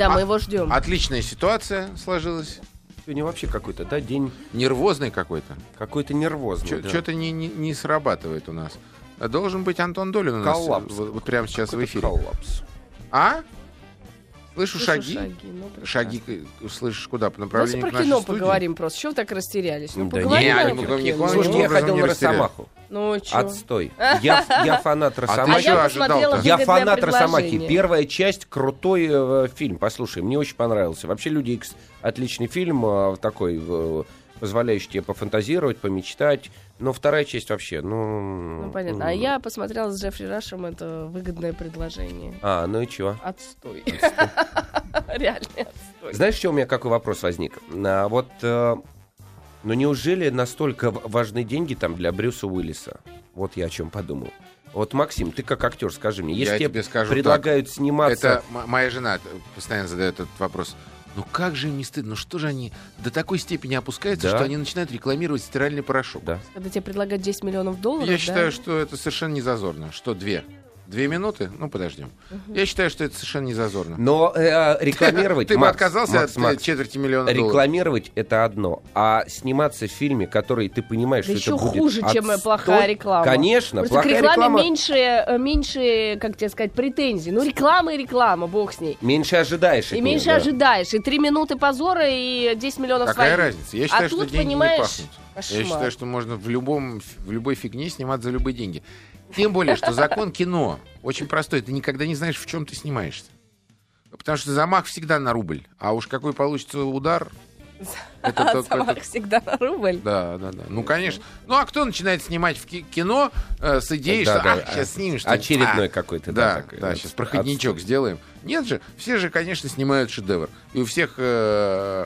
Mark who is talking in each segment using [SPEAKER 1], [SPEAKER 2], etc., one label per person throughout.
[SPEAKER 1] Да,
[SPEAKER 2] А-
[SPEAKER 1] мы его ждем.
[SPEAKER 2] Отличная ситуация сложилась.
[SPEAKER 3] Сегодня вообще какой-то, да, день
[SPEAKER 2] Нервозный какой-то.
[SPEAKER 3] какой-то нервозный. да.
[SPEAKER 2] Что-то не, не, не срабатывает у нас. Должен быть Антон Долин у нас
[SPEAKER 3] Коллапс.
[SPEAKER 2] вот, вот прямо сейчас в эфире.
[SPEAKER 3] коллапс.
[SPEAKER 2] А? Слышу,
[SPEAKER 1] Слышу
[SPEAKER 2] шаги.
[SPEAKER 1] ну, прекрасно.
[SPEAKER 2] Шаги слышишь куда? По
[SPEAKER 1] Давайте
[SPEAKER 2] направлению
[SPEAKER 1] про
[SPEAKER 2] к нашей
[SPEAKER 1] кино
[SPEAKER 2] студии?
[SPEAKER 1] поговорим просто. Чего вы так растерялись? Ну,
[SPEAKER 3] Да
[SPEAKER 1] поговорим
[SPEAKER 2] не,
[SPEAKER 1] про
[SPEAKER 2] ну,
[SPEAKER 1] кино.
[SPEAKER 2] никаким
[SPEAKER 3] Слушайте, я ходил
[SPEAKER 2] не
[SPEAKER 3] на. Росомаху.
[SPEAKER 1] Ну, чё?
[SPEAKER 3] Отстой. Я, я фанат
[SPEAKER 2] А
[SPEAKER 3] Росомахи.
[SPEAKER 1] А я посмотрела
[SPEAKER 3] Я фанат Росомахи. Первая часть крутой э, фильм. Послушай, мне очень понравился. Вообще Люди Икс отличный фильм, э, такой э, позволяющий тебе пофантазировать, помечтать. Но вторая часть вообще, ну.
[SPEAKER 1] Ну, понятно. А я посмотрела с Джеффри Рашем, это выгодное предложение.
[SPEAKER 3] А, ну и чего?
[SPEAKER 1] Отстой. Реально отстой.
[SPEAKER 3] Знаешь, что у меня какой вопрос возник? А, вот, э, ну неужели настолько важны деньги там для Брюса Уиллиса? Вот я о чем подумал. Вот, Максим, ты как актер, скажи мне, если
[SPEAKER 2] Я
[SPEAKER 3] тебе
[SPEAKER 2] тебе скажу
[SPEAKER 3] предлагают сниматься...
[SPEAKER 2] Это моя жена постоянно задает этот вопрос. Ну как же им не стыдно? Ну что же они до такой степени опускаются,
[SPEAKER 3] Да.
[SPEAKER 2] что они начинают рекламировать стиральный порошок?
[SPEAKER 3] Да.
[SPEAKER 1] Когда тебе предлагают 10 миллионов долларов,
[SPEAKER 2] Я
[SPEAKER 1] да?
[SPEAKER 2] считаю, что это совершенно не зазорно. Что, две? Две минуты? Ну, подождем. Я считаю, что это совершенно не зазорно.
[SPEAKER 3] Но э, рекламировать...
[SPEAKER 2] Ты бы отказался
[SPEAKER 3] Макс,
[SPEAKER 2] от э,
[SPEAKER 3] Макс,
[SPEAKER 2] четверти миллиона долларов?
[SPEAKER 3] Рекламировать это одно, а сниматься в фильме, который ты понимаешь,
[SPEAKER 1] Да
[SPEAKER 3] что
[SPEAKER 1] еще
[SPEAKER 3] это будет
[SPEAKER 1] хуже, чем плохая реклама.
[SPEAKER 3] Конечно,
[SPEAKER 1] Просто
[SPEAKER 3] плохая
[SPEAKER 1] к рекламе
[SPEAKER 3] реклама
[SPEAKER 1] меньше, э, меньше, как тебе сказать, претензий. Ну, реклама и реклама, бог с ней.
[SPEAKER 3] меньше ожидаешь.
[SPEAKER 1] И
[SPEAKER 3] нее,
[SPEAKER 1] меньше
[SPEAKER 3] да.
[SPEAKER 1] ожидаешь. И три минуты позора, и 10 миллионов
[SPEAKER 2] Какая
[SPEAKER 1] своих.
[SPEAKER 2] разница? Я
[SPEAKER 1] А
[SPEAKER 2] считаю, что
[SPEAKER 1] тут,
[SPEAKER 2] деньги
[SPEAKER 1] понимаешь,
[SPEAKER 2] не пахнут.
[SPEAKER 1] кошмар.
[SPEAKER 2] Я считаю, что можно в, любом, в любой фигне снимать за любые деньги. Тем более, что закон кино очень простой. Ты никогда не знаешь, в чем ты снимаешься. Потому что замах всегда на рубль. А уж какой получится удар... Это
[SPEAKER 1] А
[SPEAKER 2] только-
[SPEAKER 1] замах
[SPEAKER 2] это-
[SPEAKER 1] всегда на рубль.
[SPEAKER 2] Да, да, да. Ну, конечно. Ну, а кто начинает снимать в ки- кино э, с идеей,
[SPEAKER 3] Да,
[SPEAKER 2] что
[SPEAKER 3] да,
[SPEAKER 2] «Ах,
[SPEAKER 3] а-
[SPEAKER 2] сейчас снимем что-нибудь».
[SPEAKER 3] очередной
[SPEAKER 2] А,
[SPEAKER 3] какой-то, да,
[SPEAKER 2] Да,
[SPEAKER 3] такой,
[SPEAKER 2] да, сейчас проходничок
[SPEAKER 3] отстой.
[SPEAKER 2] сделаем. Нет же, все же, конечно, снимают шедевр. И у всех... э,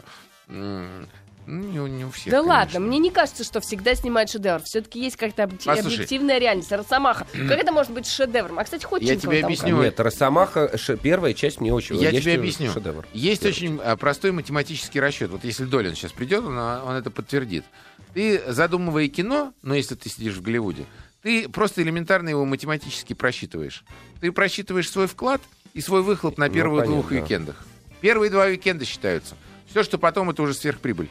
[SPEAKER 2] м, ну, не, у- не у всех,
[SPEAKER 1] Да
[SPEAKER 2] конечно.
[SPEAKER 1] ладно, мне не кажется, что всегда снимает шедевр. Все-таки есть как-то объ-
[SPEAKER 2] Послушай.
[SPEAKER 1] объективная реальность. Росомаха. Как это может быть шедевром? А, кстати, Ходченкова
[SPEAKER 2] тебе
[SPEAKER 1] там
[SPEAKER 2] объясню.
[SPEAKER 3] Нет, Росомаха, ш- первая часть мне очень...
[SPEAKER 2] Я тебе
[SPEAKER 3] считаю,
[SPEAKER 2] объясню.
[SPEAKER 3] Шедевр.
[SPEAKER 2] Есть очень а, простой математический расчет. Вот если Долин сейчас придет, он, а, он это подтвердит. Ты, задумывая кино, ну, если ты сидишь в Голливуде, ты просто элементарно его математически просчитываешь. Ты просчитываешь свой вклад и свой выхлоп на
[SPEAKER 3] Ну,
[SPEAKER 2] первых
[SPEAKER 3] понятно,
[SPEAKER 2] двух
[SPEAKER 3] да.
[SPEAKER 2] уикендах. Первые два уикенда считаются. Все, что потом, это уже сверхприбыль.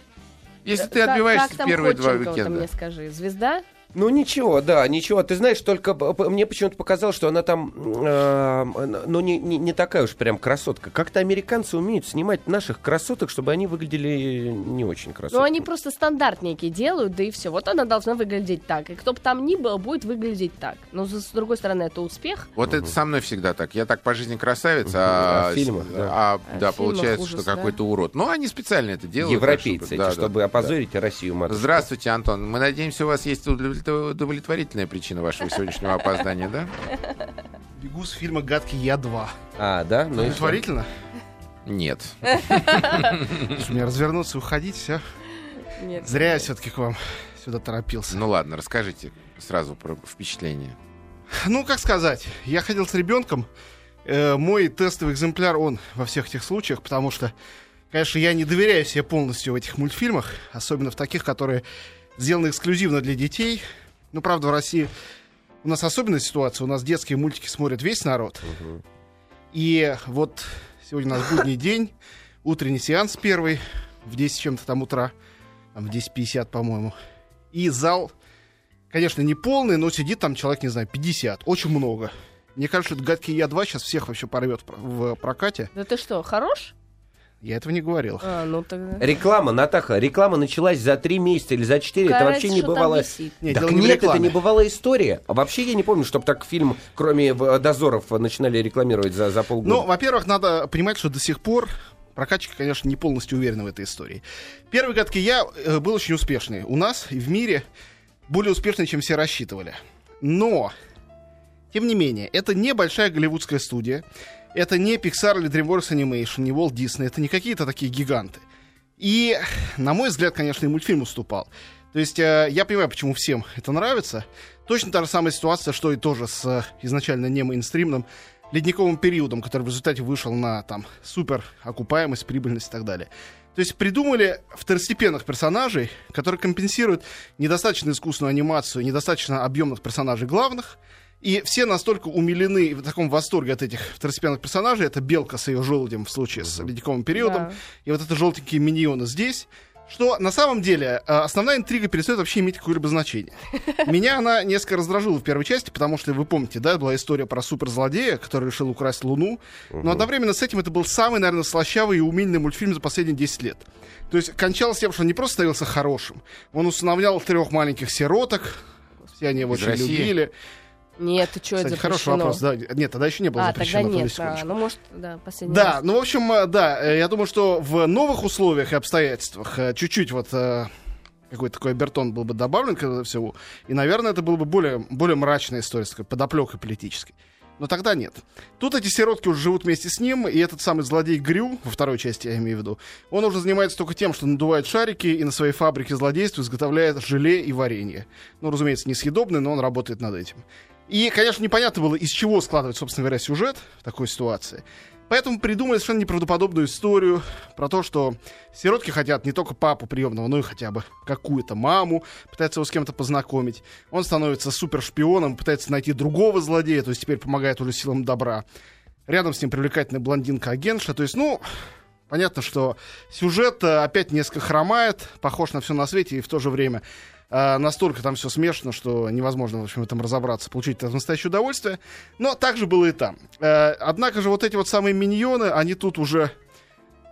[SPEAKER 2] Если ты
[SPEAKER 1] Как-
[SPEAKER 2] отбиваешься
[SPEAKER 1] как
[SPEAKER 2] в
[SPEAKER 1] там
[SPEAKER 2] первые два уикенда.
[SPEAKER 1] мне скажи. Звезда?
[SPEAKER 3] Ну ничего, да, ничего. Ты знаешь, только мне почему-то показалось, что она там, э, ну не, не, не такая уж прям красотка. Как-то американцы умеют снимать наших красоток, чтобы они выглядели не очень красотными.
[SPEAKER 1] Ну, они просто стандартненькие делают, да и все. Вот она должна выглядеть так. И кто бы там ни был, будет выглядеть так. Но, с с другой стороны, это успех.
[SPEAKER 2] Вот это со мной всегда так. Я так по жизни красавец,
[SPEAKER 3] Мгм.
[SPEAKER 2] а,
[SPEAKER 3] А фильмах, да.
[SPEAKER 2] а,
[SPEAKER 1] А
[SPEAKER 2] да, получается,
[SPEAKER 1] ужас,
[SPEAKER 2] что
[SPEAKER 1] да.
[SPEAKER 2] какой-то урод. Ну, они специально это делают.
[SPEAKER 3] Европейцы,
[SPEAKER 2] так,
[SPEAKER 3] эти,
[SPEAKER 2] да, да,
[SPEAKER 3] чтобы
[SPEAKER 2] да.
[SPEAKER 3] опозорить Россию, матушку.
[SPEAKER 2] Здравствуйте, Антон. Мы надеемся, у вас есть удовлетво- удовлетворительная причина вашего сегодняшнего опоздания, да?
[SPEAKER 4] Бегу с фильма «Гадкий я 2».
[SPEAKER 3] А, да? Ну?
[SPEAKER 4] Удовлетворительно?
[SPEAKER 2] Нет.
[SPEAKER 4] Мне развернуться и уходить, все.
[SPEAKER 1] Нет.
[SPEAKER 4] Зря я все-таки к вам сюда торопился.
[SPEAKER 2] Ну ладно, расскажите сразу про впечатление.
[SPEAKER 4] Ну, как сказать, я ходил с ребенком. Э, мой тестовый экземпляр, он во всех этих случаях, потому что, конечно, я не доверяю себе полностью в этих мультфильмах, особенно в таких, которые сделаны эксклюзивно для детей. Ну, правда, в России у нас особенная ситуация. У нас детские мультики смотрит весь народ. И вот сегодня у нас будний день, утренний сеанс первый в 10 чем-то там утра, там в 10.50, по-моему. И зал, конечно, не полный, но сидит там человек, не знаю, 50. Очень много. Мне кажется, что «Гадкий я 2» сейчас всех вообще порвет в прокате.
[SPEAKER 1] Да ты что, хорош?
[SPEAKER 4] Я этого не говорил.
[SPEAKER 1] А, ну тогда...
[SPEAKER 3] Реклама, Натаха, реклама началась за три месяца или за четыре. Это вообще не бывало.
[SPEAKER 4] Нет,
[SPEAKER 3] так
[SPEAKER 4] не
[SPEAKER 3] нет, это
[SPEAKER 4] рекламе.
[SPEAKER 3] не бывалая история. А вообще я не помню, чтобы так фильм, кроме э, дозоров, начинали рекламировать за, за полгода.
[SPEAKER 4] Ну, во-первых, надо понимать, что до сих пор прокатчики, конечно, не полностью уверены в этой истории. Первый «Гадкий я» э, был очень успешный. У нас и в мире более успешный, чем все рассчитывали. Но, тем не менее, это не большая голливудская студия. Это не Pixar или DreamWorks Animation, не Walt Disney. Это не какие-то такие гиганты. И, на мой взгляд, конечно, и мультфильм уступал. То есть э, я понимаю, почему всем это нравится. Точно та же самая ситуация, что и тоже с э, изначально не мейнстримным ледниковым периодом, который в результате вышел на там супер окупаемость, прибыльность и так далее. То есть придумали второстепенных персонажей, которые компенсируют недостаточно искусственную анимацию, недостаточно объемных персонажей главных, И все настолько умилены и в таком восторге от этих второстепенных персонажей. Это Белка с ее желудем в случае с ледниковым периодом.
[SPEAKER 1] Да.
[SPEAKER 4] И вот это желтенькие миньоны здесь. Что на самом деле э, основная интрига перестает вообще иметь какое-либо значение. Меня она несколько раздражила в первой части, потому что вы помните, да, была история про суперзлодея, который решил украсть Луну. Но одновременно с этим это был самый, наверное, слащавый и умильный мультфильм за последние 10 лет. То есть кончалось тем, что он не просто становился хорошим, он усыновлял трех маленьких сироток, все они его
[SPEAKER 2] Из
[SPEAKER 4] очень
[SPEAKER 2] России?
[SPEAKER 4] любили.
[SPEAKER 1] Нет, ты что, это
[SPEAKER 4] Кстати, хороший
[SPEAKER 1] запрещено?
[SPEAKER 4] вопрос. Да. Нет, тогда еще не было
[SPEAKER 1] А, тогда
[SPEAKER 4] запрещено. подожди
[SPEAKER 1] нет. а, ну, может, да, последний
[SPEAKER 4] Да,
[SPEAKER 1] раз.
[SPEAKER 4] ну, в общем, э, да, э, я думаю, что в новых условиях и обстоятельствах э, чуть-чуть вот какой-то такой обертон был бы добавлен к этому всему, и, наверное, это была бы более, более мрачная история с такой подоплекой политической. Но тогда нет. Тут эти сиротки уже живут вместе с ним, и этот самый злодей Грю, во второй части я имею в виду, он уже занимается только тем, что надувает шарики и на своей фабрике злодейства изготовляет желе и варенье. Ну, разумеется, несъедобное, но он работает над этим. И, конечно, непонятно было, из чего складывать, собственно говоря, сюжет в такой ситуации. Поэтому придумали совершенно неправдоподобную историю про то, что сиротки хотят не только папу приемного, но и хотя бы какую-то маму, пытаются его с кем-то познакомить. Он становится супершпионом, пытается найти другого злодея, то есть теперь помогает уже силам добра. Рядом с ним привлекательная блондинка-агентша. То есть, ну, понятно, что сюжет э, опять несколько хромает, похож на все на свете, и в то же время э, настолько там все смешано, что невозможно, в общем, в этом разобраться, получить это настоящее удовольствие. Но так же было и там. Э, однако же вот эти вот самые миньоны, они тут уже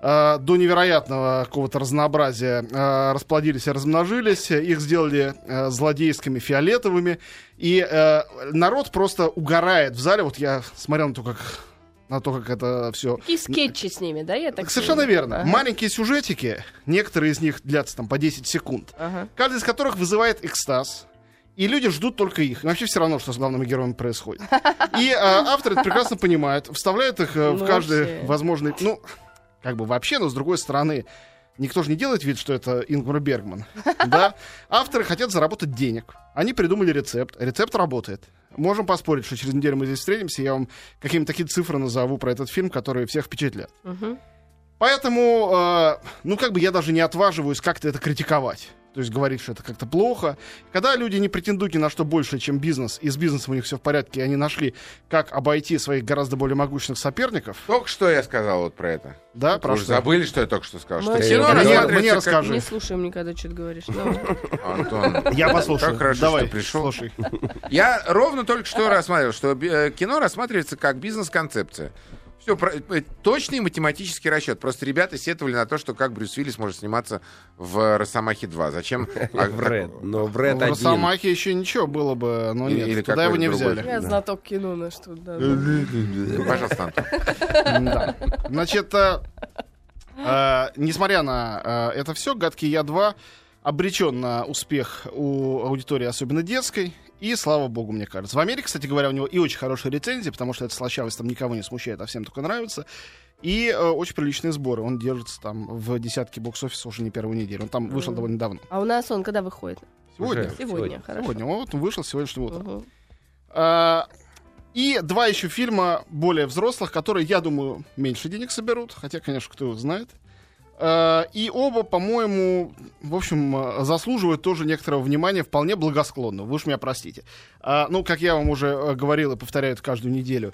[SPEAKER 4] э, до невероятного какого-то разнообразия э, расплодились и размножились. Их сделали э, злодейскими фиолетовыми. И народ просто угорает в зале. Вот я смотрел на то, как, на то, как это все
[SPEAKER 1] Такие скетчи с ними, да, я так
[SPEAKER 4] Совершенно
[SPEAKER 1] понимаю?
[SPEAKER 4] верно.
[SPEAKER 1] Ага.
[SPEAKER 4] Маленькие сюжетики, некоторые из них длятся там по 10 секунд,
[SPEAKER 1] Ага.
[SPEAKER 4] каждый из которых вызывает экстаз. И люди ждут только их. Им вообще все равно, что с главными героями происходит. И э, авторы это прекрасно понимают, вставляют их э, в
[SPEAKER 1] Ну,
[SPEAKER 4] каждый возможный... Ну, как бы вообще, но с другой стороны, никто же не делает вид, что это Ингмар Бергман. Да? Авторы хотят заработать денег. Они придумали рецепт. Рецепт работает. Можем поспорить, что через неделю мы здесь встретимся, я вам какие-то такие цифры назову про этот фильм, которые всех впечатлят.
[SPEAKER 1] Мгм.
[SPEAKER 4] Поэтому, э, ну, как бы я даже не отваживаюсь как-то это критиковать. То есть говорить, что это как-то плохо. Когда люди не претендуют ни на что больше, чем бизнес, и с бизнесом у них все в порядке, и они нашли, как обойти своих гораздо более могущественных соперников,
[SPEAKER 2] Только что я сказал вот про это.
[SPEAKER 4] да,
[SPEAKER 2] Вы
[SPEAKER 4] про что?
[SPEAKER 2] забыли, что я только что сказал?
[SPEAKER 1] Мы
[SPEAKER 2] Что кино
[SPEAKER 1] не-
[SPEAKER 4] мне, мне
[SPEAKER 2] как-
[SPEAKER 4] расскажи.
[SPEAKER 1] Не слушаем никогда, что ты говоришь.
[SPEAKER 2] Антон,
[SPEAKER 4] Я послушаю.
[SPEAKER 2] Как хорошо,
[SPEAKER 4] Давай,
[SPEAKER 2] что пришел.
[SPEAKER 4] слушай.
[SPEAKER 2] Я ровно только что рассматривал, что э, кино рассматривается как бизнес-концепция. Все, точный математический расчет. Просто ребята сетовали на то, что как Брюс Уиллис может сниматься в «Росомахе 2». Зачем? а,
[SPEAKER 3] В Ред.
[SPEAKER 2] так-
[SPEAKER 3] Но в Ред
[SPEAKER 4] В. Росомахе еще ничего было бы, но нет,
[SPEAKER 2] или
[SPEAKER 4] туда его не
[SPEAKER 2] другой.
[SPEAKER 4] взяли.
[SPEAKER 1] Я знаток кино, на что, да.
[SPEAKER 2] Пожалуйста, Антон.
[SPEAKER 4] Да. Значит, э, э, несмотря на э, это все, «Гадкий я 2» обречен на успех у аудитории, особенно детской. И слава богу, мне кажется. В Америке, кстати говоря, у него и очень хорошие рецензии, потому что эта слащавость там никого не смущает, а всем только нравится. И э, очень приличные сборы. Он держится там в десятке бокс-офиса уже не первую неделю. Он там вышел довольно давно.
[SPEAKER 1] А у нас он когда выходит?
[SPEAKER 4] Сегодня.
[SPEAKER 2] Уже.
[SPEAKER 1] Сегодня,
[SPEAKER 3] Сегодня.
[SPEAKER 1] хорошо.
[SPEAKER 4] Сегодня. Вот он вышел сегодняшним утром.
[SPEAKER 1] Мгм.
[SPEAKER 4] А, И два еще фильма более взрослых, которые, я думаю, меньше денег соберут. Хотя, конечно, кто его знает. А, И оба, по-моему, в общем, а, заслуживают тоже некоторого внимания, вполне благосклонно. Вы уж меня простите. А, Ну, как я вам уже э, говорил и повторяю это каждую неделю,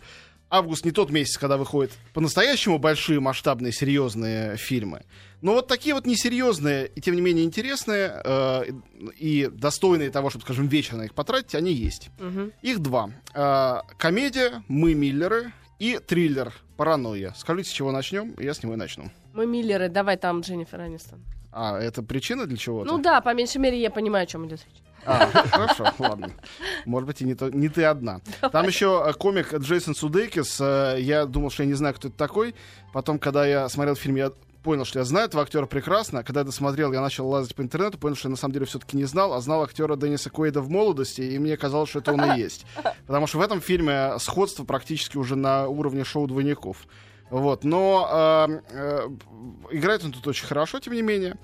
[SPEAKER 4] август не тот месяц, когда выходят по-настоящему большие, масштабные, серьезные фильмы. Но вот такие вот несерьезные и, тем не менее, интересные э, и достойные того, чтобы, скажем, вечер на их потратить, они есть.
[SPEAKER 1] Мгм.
[SPEAKER 4] Их два. Э, комедия «Мы Миллеры» и триллер «Паранойя». Скажите, с чего начнем? Я с него и начну.
[SPEAKER 1] Мы Миллеры, давай там Дженнифер Анистон.
[SPEAKER 4] А, это причина для чего-то?
[SPEAKER 1] Ну да, по меньшей мере я понимаю, о чем идет речь.
[SPEAKER 4] А, хорошо, ладно. Может быть, и не, то- не ты одна. Там еще э, комик Джейсон Судейкис. э, Я думал, что я не знаю, кто это такой. Потом, когда я смотрел фильм, я понял, что я знаю этого актера прекрасно. Когда я досмотрел, я начал лазать по интернету, понял, что я на самом деле все-таки не знал, а знал актера Денниса Куэйда в молодости, и мне казалось, что это он и есть. Потому что в этом фильме сходство практически уже на уровне шоу двойников. Вот, но э, э, играет он тут очень хорошо, тем не менее.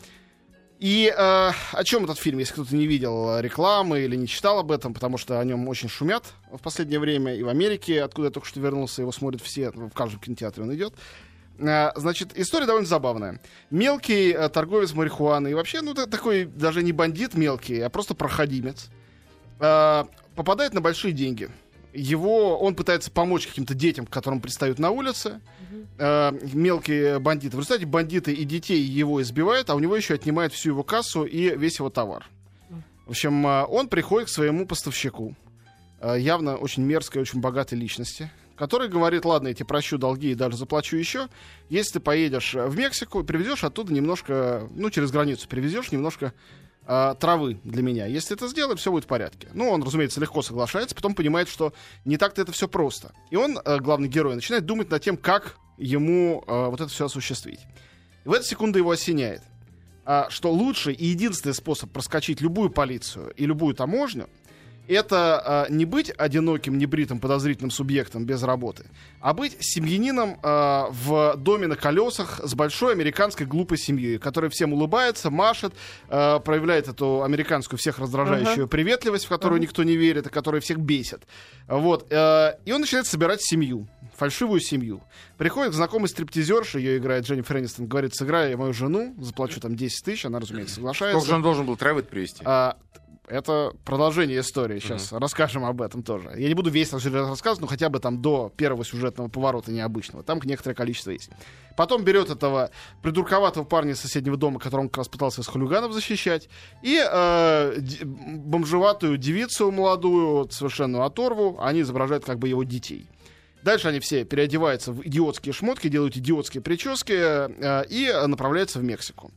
[SPEAKER 4] И э, о чем этот фильм, если кто-то не видел рекламы или не читал об этом, потому что о нем очень шумят в последнее время, и в Америке, откуда я только что вернулся, его смотрят все, в каждом кинотеатре он идет. Э, Значит, история довольно забавная. Мелкий э, торговец марихуаны, и вообще, ну, та- такой даже не бандит мелкий, а просто проходимец, э, попадает на большие деньги. его, он пытается помочь каким-то детям, которым предстают на улице, э, мелкие бандиты. В результате бандиты и детей его избивают, а у него еще отнимают всю его кассу и весь его товар. В общем, он приходит к своему поставщику, явно очень мерзкой, очень богатой личности, который говорит, ладно, я тебе прощу долги и даже заплачу еще, если ты поедешь в Мексику привезешь оттуда немножко, ну, через границу привезешь немножко э, травы для меня. Если это сделаешь, все будет в порядке. Ну, он, разумеется, легко соглашается, потом понимает, что не так-то это все просто. И он, э, главный герой, начинает думать над тем, как ему э, вот это все осуществить. И в эту секунду его осеняет, что лучший и единственный способ проскочить любую полицию и любую таможню это э, не быть одиноким, небритым, подозрительным субъектом без работы, а быть семьянином э, в доме на колесах с большой американской глупой семьей, которая всем улыбается, машет, э, проявляет эту американскую всех раздражающую uh-huh. приветливость, в которую uh-huh. никто не верит и которая всех бесит. Вот. Э, и он начинает собирать семью фальшивую семью. Приходит знакомый стриптизерша, ее играет Дженнифер Энистон, говорит, сыграй мою жену, заплачу там 10 тысяч, она, разумеется, соглашается.
[SPEAKER 2] Сколько же он должен был травы привезти? А,
[SPEAKER 4] это продолжение истории. Сейчас mm-hmm. расскажем об этом тоже. Я не буду весь рассказывать, но хотя бы там до первого сюжетного поворота необычного. Там некоторое количество есть. Потом берет этого придурковатого парня из соседнего дома, которого он как раз пытался из хулиганов защищать, и э, бомжеватую девицу молодую, совершенно оторву, они изображают как бы его детей. Дальше они все переодеваются в идиотские шмотки, делают идиотские прически э, и направляются в Мексику.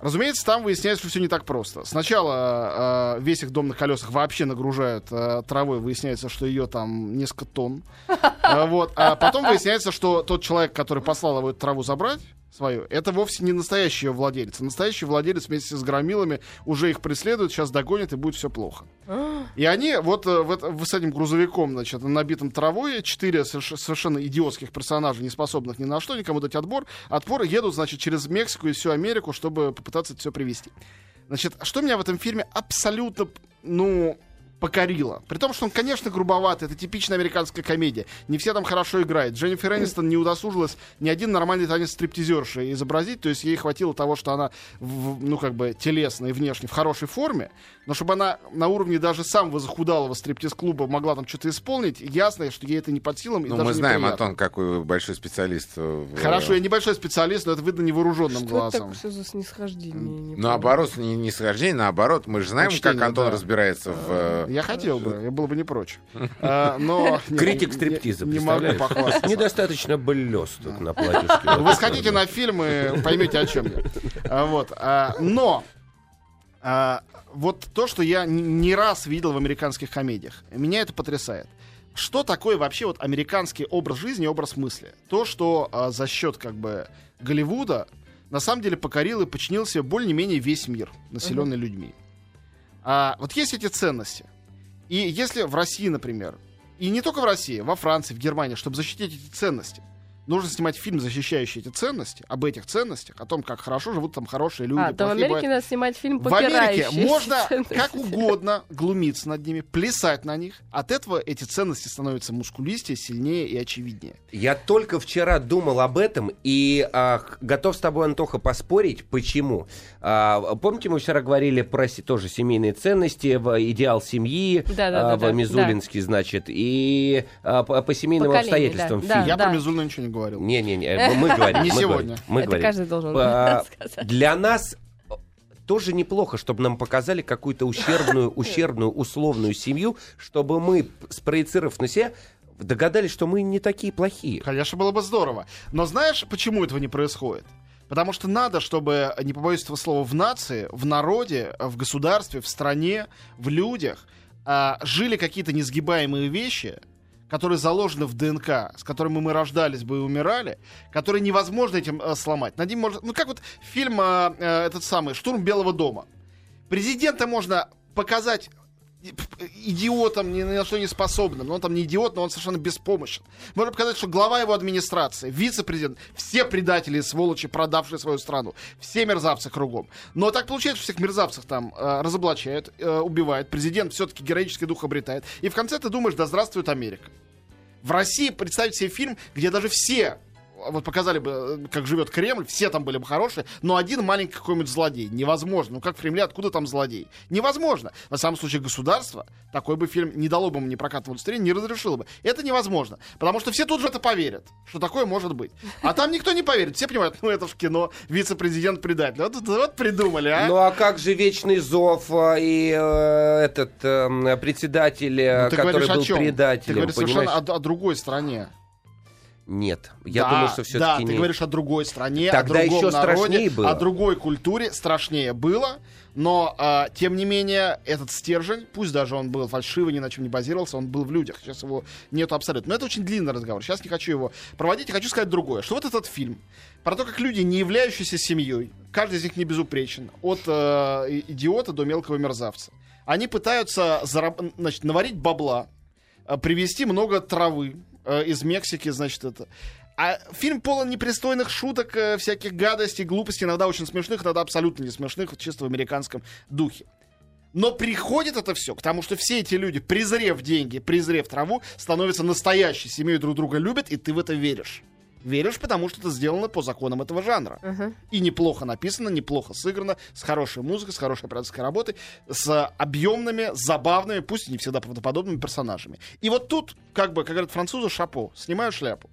[SPEAKER 4] Разумеется, там выясняется, что все не так просто. Сначала э, весь их дом на колесах вообще нагружают э, травой, выясняется, что ее там несколько тонн. Э, вот. А потом выясняется, что тот человек, который послал его эту траву забрать, свою. Это вовсе не настоящий ее владелец. Настоящий владелец вместе с громилами уже их преследует, сейчас догонит и будет все плохо. И они вот, э, вот с этим грузовиком, значит, набитым травой, четыре совершенно идиотских персонажей, не способных ни на что, никому дать отбор, отпор, едут, значит, через Мексику и всю Америку, чтобы попытаться это все привести. Значит, что меня в этом фильме абсолютно, ну, покорила. При том, что он, конечно, грубоватый, это типичная американская комедия. Не все там хорошо играют. Дженнифер Энистон не удосужилась ни один нормальный танец стриптизерши изобразить, то есть ей хватило того, что она, в, ну, как бы, телесно и внешне в хорошей форме, но чтобы она на уровне даже самого захудалого стриптиз-клуба могла там что-то исполнить, ясно, что ей это не под силам.
[SPEAKER 2] Ну, мы знаем, неприятно. Антон, какой большой специалист. В...
[SPEAKER 4] Хорошо, я небольшой специалист, но это видно невооруженным
[SPEAKER 1] что
[SPEAKER 4] глазом.
[SPEAKER 1] Что это за снисхождение? Не
[SPEAKER 2] наоборот, не, не снисхождение, наоборот, мы же знаем, Почтение, как Антон да. разбирается в...
[SPEAKER 4] Я хотел бы, я был бы не прочь. А, но...
[SPEAKER 3] Критик стриптиза,
[SPEAKER 4] Не могу похвастаться.
[SPEAKER 3] Недостаточно блесток на платьишке.
[SPEAKER 4] Вы сходите на фильм и поймете, о чем я. А, вот. А, но вот то, что я не раз видел в американских комедиях, меня это потрясает. Что такое вообще вот американский образ жизни, образ мысли? То, что за счет как бы Голливуда на самом деле покорил и подчинил себе более-менее весь мир, населенный uh-huh. людьми. А, вот есть эти ценности. И если в России, например, и не только в России, во Франции, в Германии, чтобы защитить эти ценности, нужно снимать фильм, защищающий эти ценности, об этих ценностях, о том, как хорошо живут там хорошие люди.
[SPEAKER 1] А, то в Америке бывают. надо снимать фильм
[SPEAKER 4] В Америке можно ценности. как угодно глумиться над ними, плясать на них. От этого эти ценности становятся мускулистее, сильнее и очевиднее.
[SPEAKER 3] Я только вчера думал об этом и а, готов с тобой, Антоха, поспорить. Почему? А, помните, мы вчера говорили про тоже семейные ценности, идеал семьи, да, да, а, да, в Мизулинске, да. значит, и а, по, по семейным Поколение, обстоятельствам.
[SPEAKER 4] Да, Я да. про Мизулина ничего не говорил.
[SPEAKER 3] Не-не-не, мы говорим.
[SPEAKER 4] Не сегодня.
[SPEAKER 1] Мы Это каждый должен сказать.
[SPEAKER 3] Для нас тоже неплохо, чтобы нам показали какую-то ущербную, ущербную, условную семью, чтобы мы, спроецировав на себя, догадались, что мы не такие плохие.
[SPEAKER 4] Конечно, было бы здорово. Но знаешь, почему этого не происходит? Потому что надо, чтобы, не побоюсь этого слова, в нации, в народе, в государстве, в стране, в людях а, жили какие-то несгибаемые вещи, которые заложены в ДНК, с которыми мы рождались бы и умирали, которые невозможно этим э, сломать. Над ним можно, ну как вот фильм э, э, этот самый «Штурм Белого дома». Президента можно показать идиотом, ни на что не способным. Но он там не идиот, но он совершенно беспомощен. Можно показать, что глава его администрации, вице-президент, все предатели и сволочи, продавшие свою страну. Все мерзавцы кругом. Но так получается, что всех мерзавцев там э, разоблачают, э, убивают. Президент все-таки героический дух обретает. И в конце ты думаешь, да здравствует Америка. В России представить себе фильм, где даже все вот показали бы, э, как живет Кремль, все там были бы хорошие, но один маленький какой-нибудь злодей. Невозможно. Ну как в Кремле, откуда там злодей? Невозможно. На самом случае государство такой бы фильм не дало бы ему ни прокатного удостоверения, не разрешило бы. Это невозможно. Потому что все тут же это поверят, что такое может быть. А там никто не поверит. Все понимают, ну это в кино, вице-президент предатель. Вот, вот придумали, а?
[SPEAKER 3] Ну а как же Вечный Зов э, и э, этот э, председатель,
[SPEAKER 4] Ну,
[SPEAKER 3] который
[SPEAKER 4] говоришь
[SPEAKER 3] был
[SPEAKER 4] чем? Ты
[SPEAKER 3] предателем,
[SPEAKER 4] говоришь
[SPEAKER 3] понимаешь?
[SPEAKER 4] совершенно о, о другой стране.
[SPEAKER 3] Нет, я
[SPEAKER 4] Да,
[SPEAKER 3] думаю, что
[SPEAKER 4] Да,
[SPEAKER 3] все-таки
[SPEAKER 4] ты
[SPEAKER 3] не...
[SPEAKER 4] говоришь о другой стране,
[SPEAKER 3] Тогда
[SPEAKER 4] о другом
[SPEAKER 3] еще
[SPEAKER 4] народе,
[SPEAKER 3] было.
[SPEAKER 4] о другой культуре страшнее было. Но, а, тем не менее, этот стержень, пусть даже он был фальшивый, ни на чем не базировался, он был в людях. Сейчас его нету абсолютно. Но это очень длинный разговор. Сейчас не хочу его проводить. Я хочу сказать другое. Что вот этот фильм про то, как люди, не являющиеся семьей, каждый из них не безупречен, от э, идиота до мелкого мерзавца, они пытаются зараб- значит, наварить бабла, э, привезти много травы э, из Мексики, значит, это. А фильм полон непристойных шуток, э, всяких гадостей, глупостей, иногда очень смешных, иногда абсолютно не смешных, чисто в американском духе. Но приходит это все к тому, что все эти люди, презрев деньги, презрев траву, становятся настоящей семьей, друг друга любят, и ты в это веришь. Веришь, потому что это сделано по законам этого жанра.
[SPEAKER 1] Мгм.
[SPEAKER 4] И неплохо написано, неплохо сыграно, с хорошей музыкой, с хорошей операторской работой, с объемными, забавными, пусть и не всегда правдоподобными персонажами. И вот тут, как бы, как говорят французы, шапо, снимаю шляпу.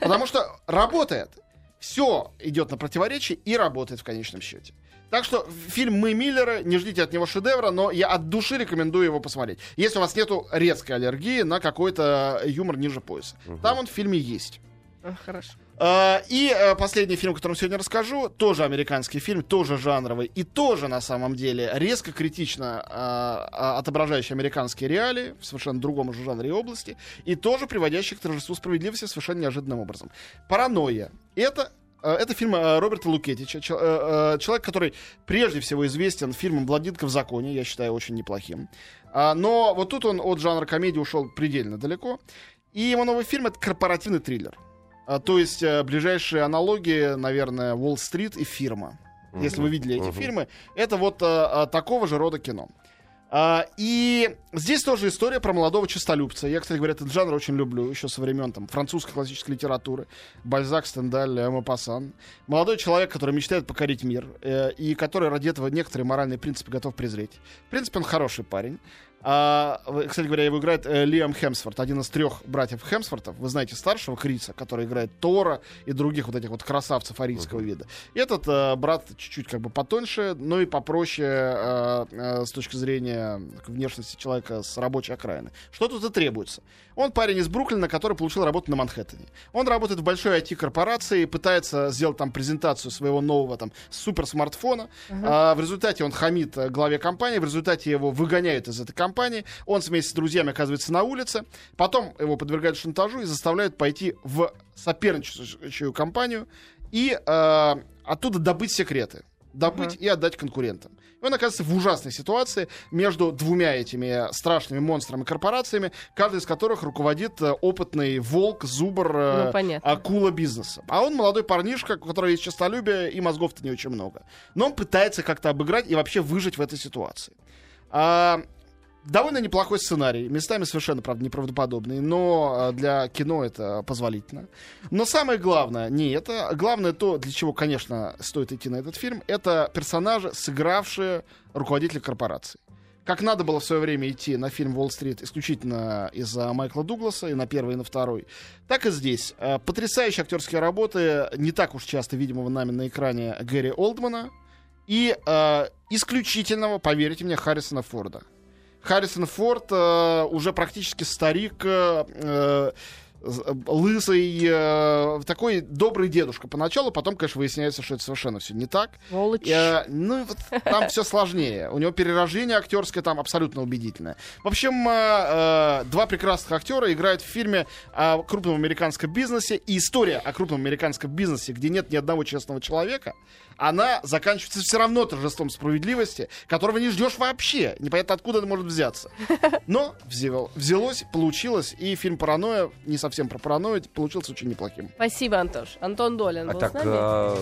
[SPEAKER 4] Потому что работает. Все идет на противоречие и работает в конечном счете. Так что фильм «Мы Миллеры», не ждите от него шедевра, но я от души рекомендую его посмотреть. Если у вас нету резкой аллергии на какой-то юмор ниже пояса. Там он в фильме есть.
[SPEAKER 1] А, Хорошо.
[SPEAKER 4] А, И э, последний фильм, о котором сегодня расскажу, тоже американский фильм, тоже жанровый и тоже на самом деле резко критично а, отображающий американские реалии в совершенно другом уже жанре и области, и тоже приводящий к торжеству справедливости совершенно неожиданным образом. «Паранойя» — это э, это фильм э, Роберта Лукетича, чел- человек, который прежде всего известен фильмом «Блондинка в законе», я считаю очень неплохим. Но вот тут он от жанра комедии ушел предельно далеко. И его новый фильм — это корпоративный триллер. А, то есть э, ближайшие аналогии, наверное, Уолл-стрит и фирма. Если вы видели эти
[SPEAKER 3] мгм.
[SPEAKER 4] фильмы, это вот э, такого же рода кино. А, и здесь тоже история про молодого честолюбца. Я, кстати говоря, этот жанр очень люблю, еще со времен там, французской классической литературы. Бальзак, Стендаль, Мопассан. Молодой человек, который мечтает покорить мир, э, и который ради этого некоторые моральные принципы готов презреть. В принципе, он хороший парень. А, кстати говоря, его играет э, Лиам Хемсворт, один из трех братьев Хемсвортов. Вы знаете старшего Криса, который играет Тора и других вот этих вот красавцев арийского вида. И этот э, брат чуть-чуть как бы потоньше, но и попроще э, э, с точки зрения внешности человека с рабочей окраины. Что тут и требуется? Он парень из Бруклина, который получил работу на Манхэттене. Он работает в большой IT-корпорации, пытается сделать там презентацию своего нового там суперсмартфона. А, в результате он хамит главе компании, в результате его выгоняют из этой компании. Он вместе с друзьями оказывается на улице. Потом его подвергают шантажу и заставляют пойти в соперничающую компанию и э, оттуда добыть секреты. Добыть и отдать конкурентам. И он оказывается в ужасной ситуации между двумя этими страшными монстрами корпорациями, каждый из которых руководит э, опытный волк, зубр, э,
[SPEAKER 1] Ну, понятно.
[SPEAKER 4] акула бизнеса. А он молодой парнишка, у которого есть честолюбие и мозгов-то не очень много. Но он пытается как-то обыграть и вообще выжить в этой ситуации. А, довольно неплохой сценарий, местами совершенно, правда, неправдоподобный, но а, для кино это позволительно. Но самое главное не это. Главное то, для чего, конечно, стоит идти на этот фильм, это персонажи, сыгравшие руководителя корпорации. Как надо было в свое время идти на фильм «Уолл-стрит» исключительно из-за Майкла Дугласа, и на первый, и на второй, так и здесь. Э, Потрясающие актерские работы, не так уж часто видимого нами на экране Гэри Олдмана, и э, исключительного, поверьте мне, Харрисона Форда. Харрисон Форд э, уже практически старик, э, э, лысый, э, такой добрый дедушка поначалу, потом, конечно, выясняется, что это совершенно все не так.
[SPEAKER 1] Сволочь.
[SPEAKER 4] Э, ну, вот там все сложнее. У него перерождение актерское там абсолютно убедительное. В общем, э, э, два прекрасных актера играют в фильме о крупном американском бизнесе. И история о крупном американском бизнесе, где нет ни одного честного человека, она заканчивается все равно торжеством справедливости, которого не ждешь вообще. Непонятно, откуда это может взяться. Но взял- взялось, получилось, и фильм «Паранойя», не совсем про паранойю, получился очень неплохим.
[SPEAKER 1] Спасибо, Антош. Антон Долин
[SPEAKER 3] А
[SPEAKER 1] был
[SPEAKER 3] так
[SPEAKER 1] с нами.
[SPEAKER 3] а,